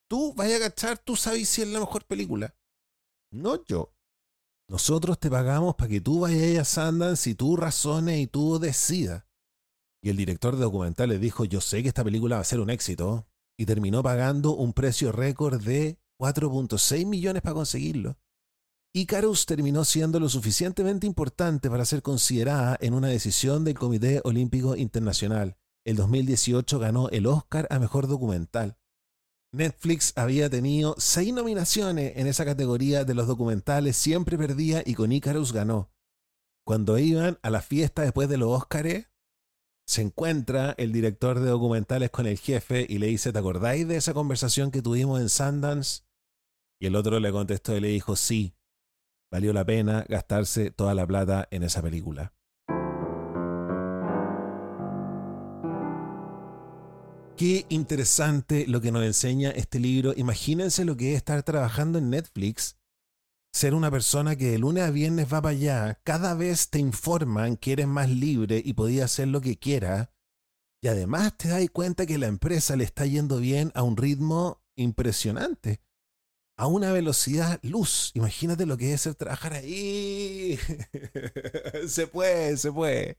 Tú vaya a gastar, tú sabes si es la mejor película. No yo. Nosotros te pagamos para que tú vayas a Sundance y tú razones y tú decidas. Y el director de documentales dijo, yo sé que esta película va a ser un éxito. Y terminó pagando un precio récord de 4.6 millones para conseguirlo. Icarus terminó siendo lo suficientemente importante para ser considerada en una decisión del Comité Olímpico Internacional el 2018 ganó el Oscar a Mejor Documental. Netflix había tenido seis nominaciones en esa categoría de los documentales, siempre perdía y con Icarus ganó. Cuando iban a la fiesta después de los Oscars, se encuentra el director de documentales con el jefe y le dice, ¿te acordáis de esa conversación que tuvimos en Sundance? Y el otro le contestó y le dijo, sí, valió la pena gastarse toda la plata en esa película. Qué interesante lo que nos enseña este libro. Imagínense lo que es estar trabajando en Netflix, ser una persona que de lunes a viernes va para allá, cada vez te informan que eres más libre y podías hacer lo que quieras, y además te das cuenta que la empresa le está yendo bien a un ritmo impresionante, a una velocidad luz. Imagínate lo que es ser trabajar ahí. se puede, se puede.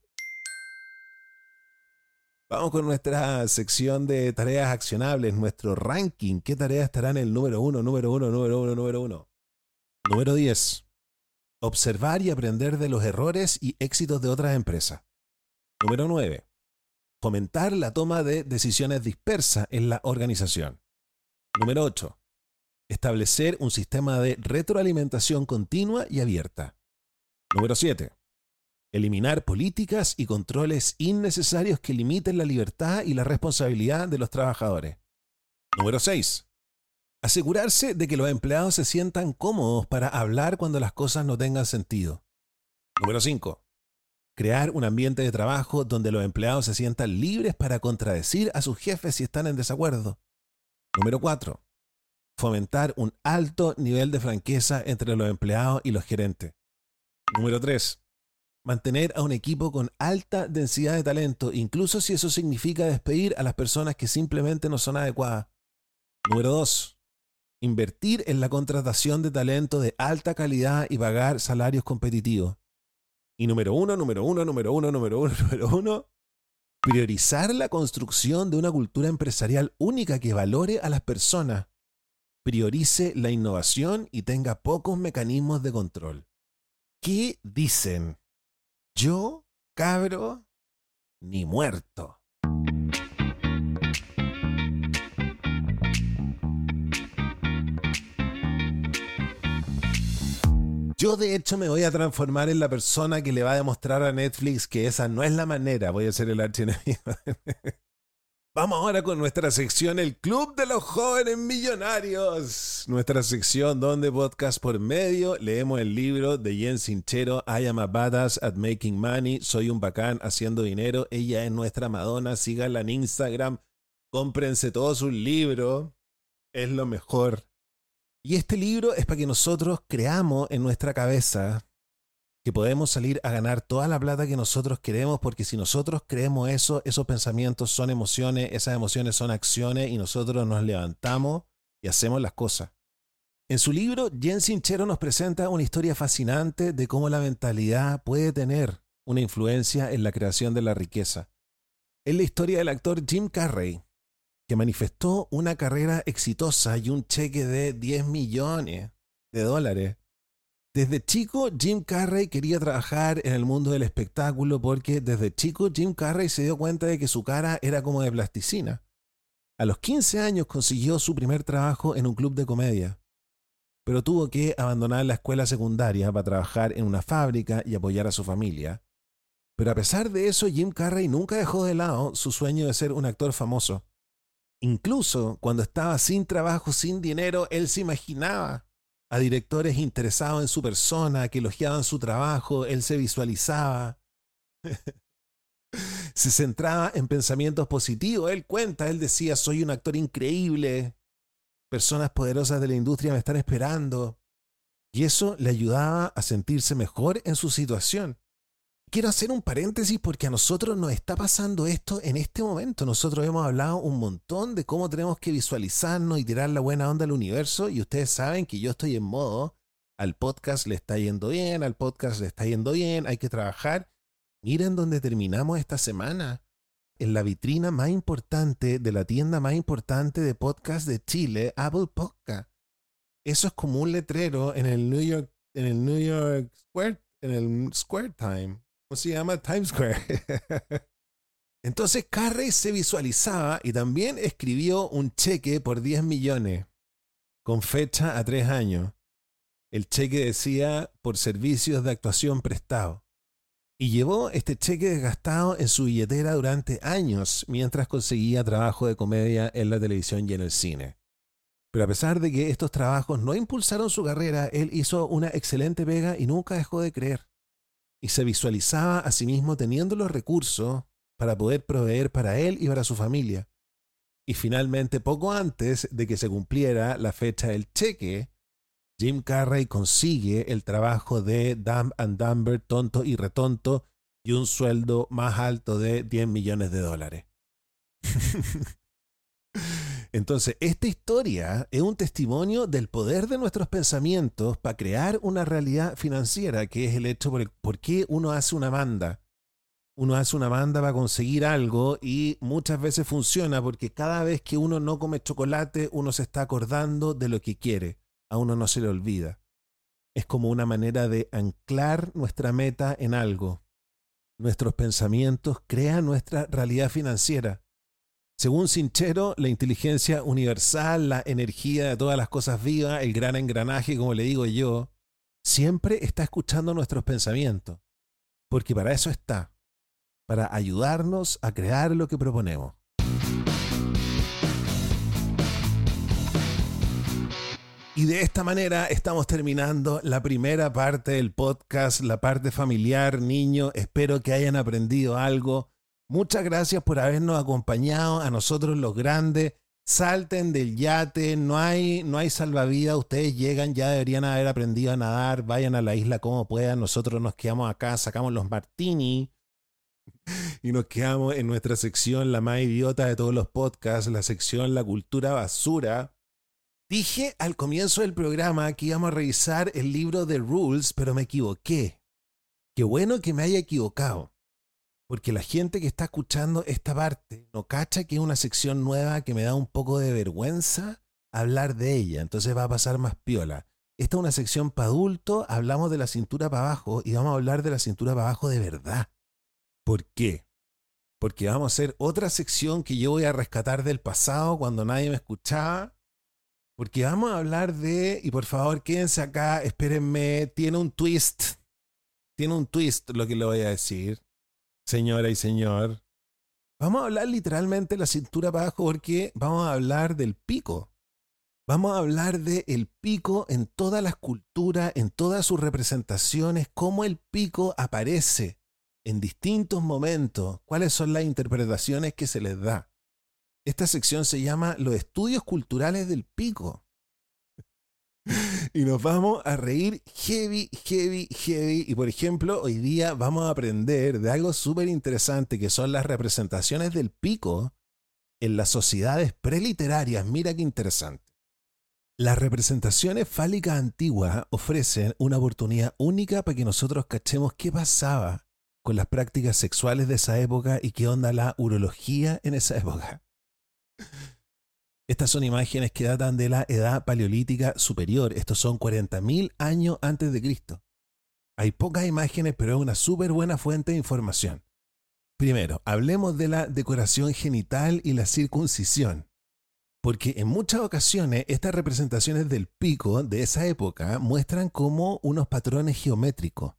Vamos con nuestra sección de tareas accionables, nuestro ranking. ¿Qué tareas estarán en el número uno, número uno, número uno, número uno? Número 10. Observar y aprender de los errores y éxitos de otras empresas. Número 9. Fomentar la toma de decisiones dispersas en la organización. Número 8. Establecer un sistema de retroalimentación continua y abierta. Número 7 eliminar políticas y controles innecesarios que limiten la libertad y la responsabilidad de los trabajadores. Número 6. Asegurarse de que los empleados se sientan cómodos para hablar cuando las cosas no tengan sentido. Número 5. Crear un ambiente de trabajo donde los empleados se sientan libres para contradecir a sus jefes si están en desacuerdo. Número 4. Fomentar un alto nivel de franqueza entre los empleados y los gerentes. Número 3 mantener a un equipo con alta densidad de talento, incluso si eso significa despedir a las personas que simplemente no son adecuadas. Número 2. Invertir en la contratación de talento de alta calidad y pagar salarios competitivos. Y número uno, número uno, número uno, número uno, número uno, priorizar la construcción de una cultura empresarial única que valore a las personas, priorice la innovación y tenga pocos mecanismos de control. ¿Qué dicen? Yo, cabro, ni muerto. Yo de hecho me voy a transformar en la persona que le va a demostrar a Netflix que esa no es la manera. Voy a ser el archienemigo. Vamos ahora con nuestra sección El Club de los Jóvenes Millonarios. Nuestra sección donde podcast por medio leemos el libro de Jen Sinchero, I am a badass at making money. Soy un bacán haciendo dinero. Ella es nuestra Madonna. Síganla en Instagram. Cómprense todo su libro. Es lo mejor. Y este libro es para que nosotros creamos en nuestra cabeza que podemos salir a ganar toda la plata que nosotros queremos, porque si nosotros creemos eso, esos pensamientos son emociones, esas emociones son acciones y nosotros nos levantamos y hacemos las cosas. En su libro, Jen Sinchero nos presenta una historia fascinante de cómo la mentalidad puede tener una influencia en la creación de la riqueza. Es la historia del actor Jim Carrey, que manifestó una carrera exitosa y un cheque de 10 millones de dólares. Desde chico, Jim Carrey quería trabajar en el mundo del espectáculo porque desde chico Jim Carrey se dio cuenta de que su cara era como de plasticina. A los 15 años consiguió su primer trabajo en un club de comedia, pero tuvo que abandonar la escuela secundaria para trabajar en una fábrica y apoyar a su familia. Pero a pesar de eso, Jim Carrey nunca dejó de lado su sueño de ser un actor famoso. Incluso cuando estaba sin trabajo, sin dinero, él se imaginaba a directores interesados en su persona, que elogiaban su trabajo, él se visualizaba. se centraba en pensamientos positivos. Él cuenta, él decía, soy un actor increíble, personas poderosas de la industria me están esperando. Y eso le ayudaba a sentirse mejor en su situación quiero hacer un paréntesis porque a nosotros nos está pasando esto en este momento. Nosotros hemos hablado un montón de cómo tenemos que visualizarnos y tirar la buena onda al universo y ustedes saben que yo estoy en modo, al podcast le está yendo bien, al podcast le está yendo bien, hay que trabajar. Miren dónde terminamos esta semana. En la vitrina más importante de la tienda más importante de podcast de Chile, Apple Podcast. Eso es como un letrero en el New York, en el New York Square, en el Square Time se llama? Times Square. Entonces Carrey se visualizaba y también escribió un cheque por 10 millones, con fecha a tres años. El cheque decía por servicios de actuación prestado. Y llevó este cheque desgastado en su billetera durante años mientras conseguía trabajo de comedia en la televisión y en el cine. Pero a pesar de que estos trabajos no impulsaron su carrera, él hizo una excelente pega y nunca dejó de creer y se visualizaba a sí mismo teniendo los recursos para poder proveer para él y para su familia. Y finalmente, poco antes de que se cumpliera la fecha del cheque, Jim Carrey consigue el trabajo de Dumb and Dumber, tonto y retonto, y un sueldo más alto de 10 millones de dólares. Entonces, esta historia es un testimonio del poder de nuestros pensamientos para crear una realidad financiera, que es el hecho por, el, por qué uno hace una banda. Uno hace una banda para conseguir algo y muchas veces funciona porque cada vez que uno no come chocolate, uno se está acordando de lo que quiere. A uno no se le olvida. Es como una manera de anclar nuestra meta en algo. Nuestros pensamientos crean nuestra realidad financiera. Según Sinchero, la inteligencia universal, la energía de todas las cosas vivas, el gran engranaje, como le digo yo, siempre está escuchando nuestros pensamientos. Porque para eso está, para ayudarnos a crear lo que proponemos. Y de esta manera estamos terminando la primera parte del podcast, la parte familiar, niño. Espero que hayan aprendido algo Muchas gracias por habernos acompañado a nosotros los grandes. Salten del yate, no hay, no hay salvavidas, ustedes llegan, ya deberían haber aprendido a nadar, vayan a la isla como puedan, nosotros nos quedamos acá, sacamos los martini y nos quedamos en nuestra sección, la más idiota de todos los podcasts, la sección La Cultura Basura, Dije al comienzo del programa que íbamos a revisar el libro de Rules, pero me equivoqué. Qué bueno que me haya equivocado. Porque la gente que está escuchando esta parte no cacha que es una sección nueva que me da un poco de vergüenza hablar de ella. Entonces va a pasar más piola. Esta es una sección para adultos, hablamos de la cintura para abajo y vamos a hablar de la cintura para abajo de verdad. ¿Por qué? Porque vamos a hacer otra sección que yo voy a rescatar del pasado cuando nadie me escuchaba. Porque vamos a hablar de, y por favor quédense acá, espérenme, tiene un twist. Tiene un twist lo que le voy a decir señora y señor. Vamos a hablar literalmente de la cintura abajo porque vamos a hablar del pico. Vamos a hablar del el pico en todas las culturas, en todas sus representaciones, cómo el pico aparece en distintos momentos, cuáles son las interpretaciones que se les da. Esta sección se llama Los estudios culturales del pico y nos vamos a reír heavy, heavy, heavy. Y por ejemplo, hoy día vamos a aprender de algo súper interesante que son las representaciones del pico en las sociedades preliterarias. Mira qué interesante. Las representaciones fálicas antiguas ofrecen una oportunidad única para que nosotros cachemos qué pasaba con las prácticas sexuales de esa época y qué onda la urología en esa época. Estas son imágenes que datan de la edad paleolítica superior. Estos son 40.000 años antes de Cristo. Hay pocas imágenes, pero es una súper buena fuente de información. Primero, hablemos de la decoración genital y la circuncisión. Porque en muchas ocasiones estas representaciones del pico de esa época muestran como unos patrones geométricos.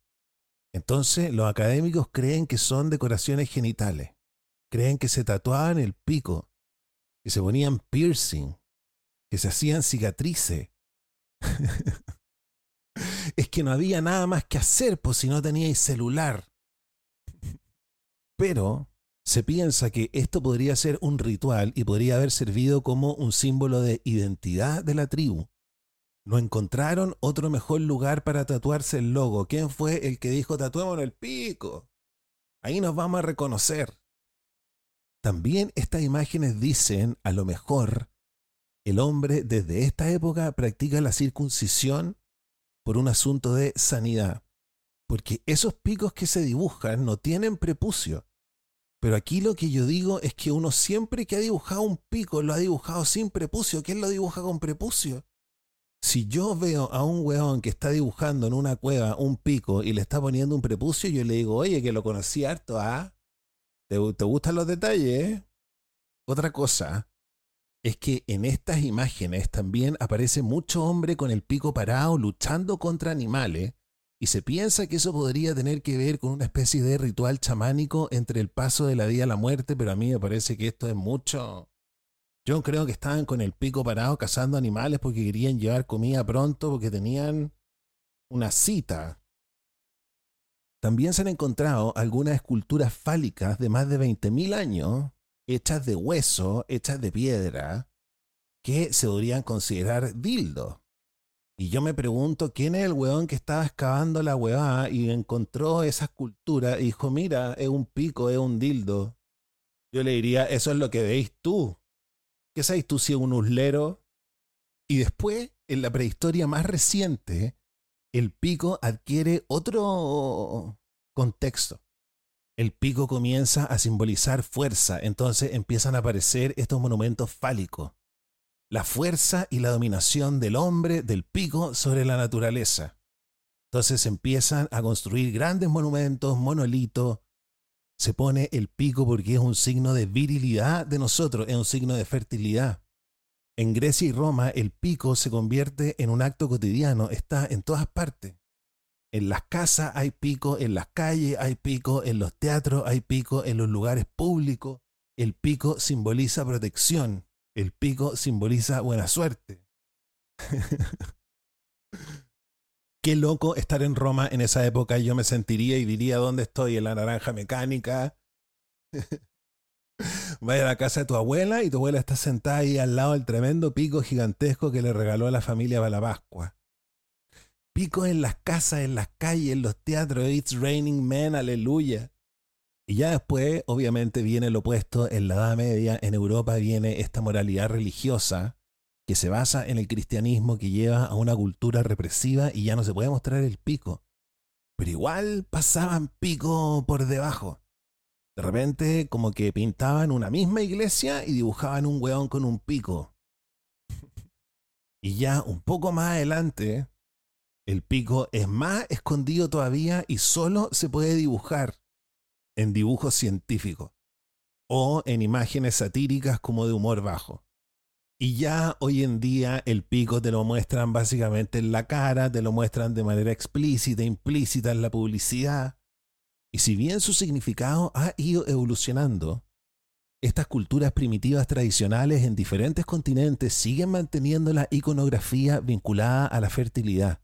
Entonces los académicos creen que son decoraciones genitales. Creen que se tatuaban el pico que se ponían piercing, que se hacían cicatrices. es que no había nada más que hacer, pues si no teníais celular. Pero se piensa que esto podría ser un ritual y podría haber servido como un símbolo de identidad de la tribu. No encontraron otro mejor lugar para tatuarse el logo. ¿Quién fue el que dijo tatuémonos el pico? Ahí nos vamos a reconocer. También estas imágenes dicen, a lo mejor, el hombre desde esta época practica la circuncisión por un asunto de sanidad. Porque esos picos que se dibujan no tienen prepucio. Pero aquí lo que yo digo es que uno siempre que ha dibujado un pico lo ha dibujado sin prepucio. ¿Quién lo dibuja con prepucio? Si yo veo a un weón que está dibujando en una cueva un pico y le está poniendo un prepucio, yo le digo, oye, que lo conocí harto, ¿ah? ¿Te, gustan los detalles? Otra cosa es que en estas imágenes también aparece mucho hombre con el pico parado luchando contra animales y se piensa que eso podría tener que ver con una especie de ritual chamánico entre el paso de la vida a la muerte, pero a mí me parece que esto es mucho... Yo creo que estaban con el pico parado cazando animales porque querían llevar comida pronto porque tenían una cita también se han encontrado algunas esculturas fálicas de más de 20.000 años, hechas de hueso, hechas de piedra, que se podrían considerar dildos. Y yo me pregunto quién es el weón que estaba excavando la huevada y encontró esa escultura y dijo, mira, es un pico, es un dildo. Yo le diría, eso es lo que veis tú. ¿Qué sabes tú si es un uslero? Y después, en la prehistoria más reciente, el pico adquiere otro contexto. El pico comienza a simbolizar fuerza, entonces empiezan a aparecer estos monumentos fálicos. La fuerza y la dominación del hombre, del pico, sobre la naturaleza. Entonces empiezan a construir grandes monumentos, monolitos. Se pone el pico porque es un signo de virilidad de nosotros, es un signo de fertilidad. En Grecia y Roma el pico se convierte en un acto cotidiano, está en todas partes. En las casas hay pico, en las calles hay pico, en los teatros hay pico, en los lugares públicos. El pico simboliza protección, el pico simboliza buena suerte. Qué loco estar en Roma en esa época. Yo me sentiría y diría, ¿dónde estoy? En la naranja mecánica. Vaya a la casa de tu abuela y tu abuela está sentada ahí al lado del tremendo pico gigantesco que le regaló a la familia para la Pascua. Pico en las casas, en las calles, en los teatros. It's raining men, aleluya. Y ya después, obviamente, viene lo opuesto. En la Edad Media, en Europa, viene esta moralidad religiosa que se basa en el cristianismo que lleva a una cultura represiva y ya no se puede mostrar el pico. Pero igual pasaban pico por debajo. De repente, como que pintaban una misma iglesia y dibujaban un weón con un pico. y ya un poco más adelante, el pico es más escondido todavía y solo se puede dibujar en dibujos científicos o en imágenes satíricas como de humor bajo. Y ya hoy en día el pico te lo muestran básicamente en la cara, te lo muestran de manera explícita, implícita en la publicidad. Y si bien su significado ha ido evolucionando, estas culturas primitivas tradicionales en diferentes continentes siguen manteniendo la iconografía vinculada a la fertilidad,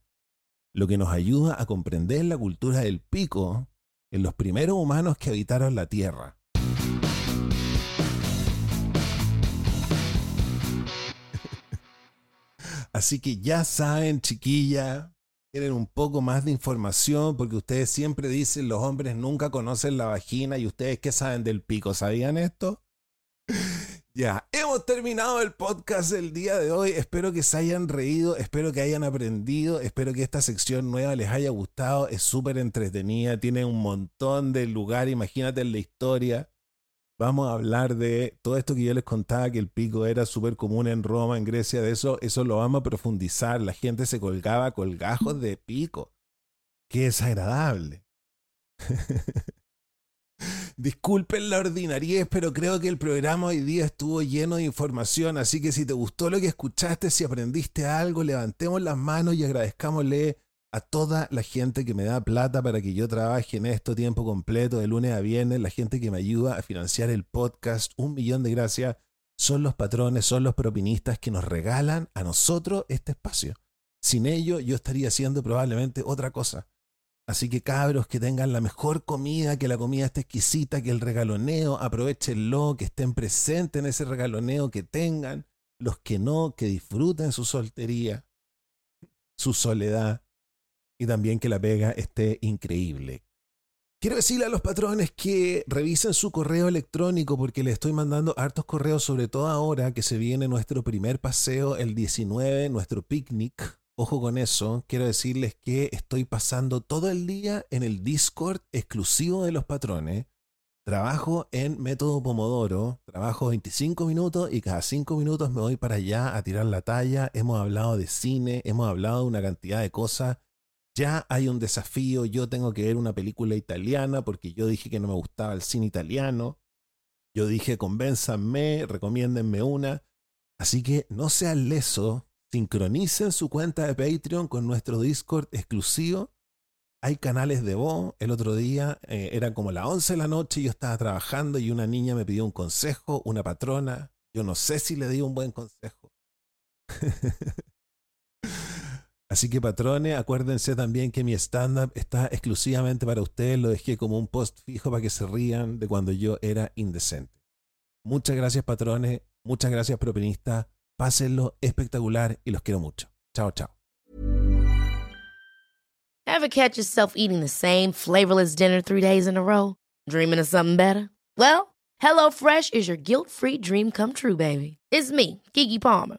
lo que nos ayuda a comprender la cultura del pico en los primeros humanos que habitaron la Tierra. Así que ya saben, chiquilla, quieren un poco más de información porque ustedes siempre dicen los hombres nunca conocen la vagina y ustedes qué saben del pico, ¿sabían esto? Ya, hemos terminado el podcast del día de hoy. Espero que se hayan reído, espero que hayan aprendido, espero que esta sección nueva les haya gustado. Es súper entretenida, tiene un montón de lugar, imagínate en la historia. Vamos a hablar de todo esto que yo les contaba, que el pico era súper común en Roma, en Grecia, de eso, eso lo vamos a profundizar. La gente se colgaba colgajos de pico. Qué desagradable. Disculpen la ordinariez, pero creo que el programa hoy día estuvo lleno de información, así que si te gustó lo que escuchaste, si aprendiste algo, levantemos las manos y agradezcámosle a toda la gente que me da plata para que yo trabaje en esto tiempo completo, de lunes a viernes, la gente que me ayuda a financiar el podcast, un millón de gracias, son los patrones, son los propinistas que nos regalan a nosotros este espacio. Sin ello yo estaría haciendo probablemente otra cosa. Así que cabros que tengan la mejor comida, que la comida esté exquisita, que el regaloneo, aprovechenlo, que estén presentes en ese regaloneo que tengan, los que no, que disfruten su soltería, su soledad y también que la pega esté increíble. Quiero decirle a los patrones que revisen su correo electrónico porque le estoy mandando hartos correos, sobre todo ahora que se viene nuestro primer paseo el 19, nuestro picnic. Ojo con eso, quiero decirles que estoy pasando todo el día en el Discord exclusivo de los patrones. Trabajo en método Pomodoro, trabajo 25 minutos y cada 5 minutos me voy para allá a tirar la talla. Hemos hablado de cine, hemos hablado de una cantidad de cosas ya hay un desafío, yo tengo que ver una película italiana porque yo dije que no me gustaba el cine italiano. Yo dije, convénzanme, recomiéndenme una. Así que no sean leso, sincronicen su cuenta de Patreon con nuestro Discord exclusivo. Hay canales de voz. El otro día eh, era como las 11 de la noche, yo estaba trabajando y una niña me pidió un consejo, una patrona. Yo no sé si le di un buen consejo. Así que patrones, acuérdense también que mi stand-up está exclusivamente para ustedes. Lo dejé como un post fijo para que se rían de cuando yo era indecente. Muchas gracias patrones, muchas gracias propinistas. Pásenlo espectacular y los quiero mucho. Chao, chao.
Ever catch yourself eating the same flavorless dinner three days in a row? Dreaming of something better? Well, HelloFresh is your guilt-free dream come true, baby. It's me, Kiki Palmer.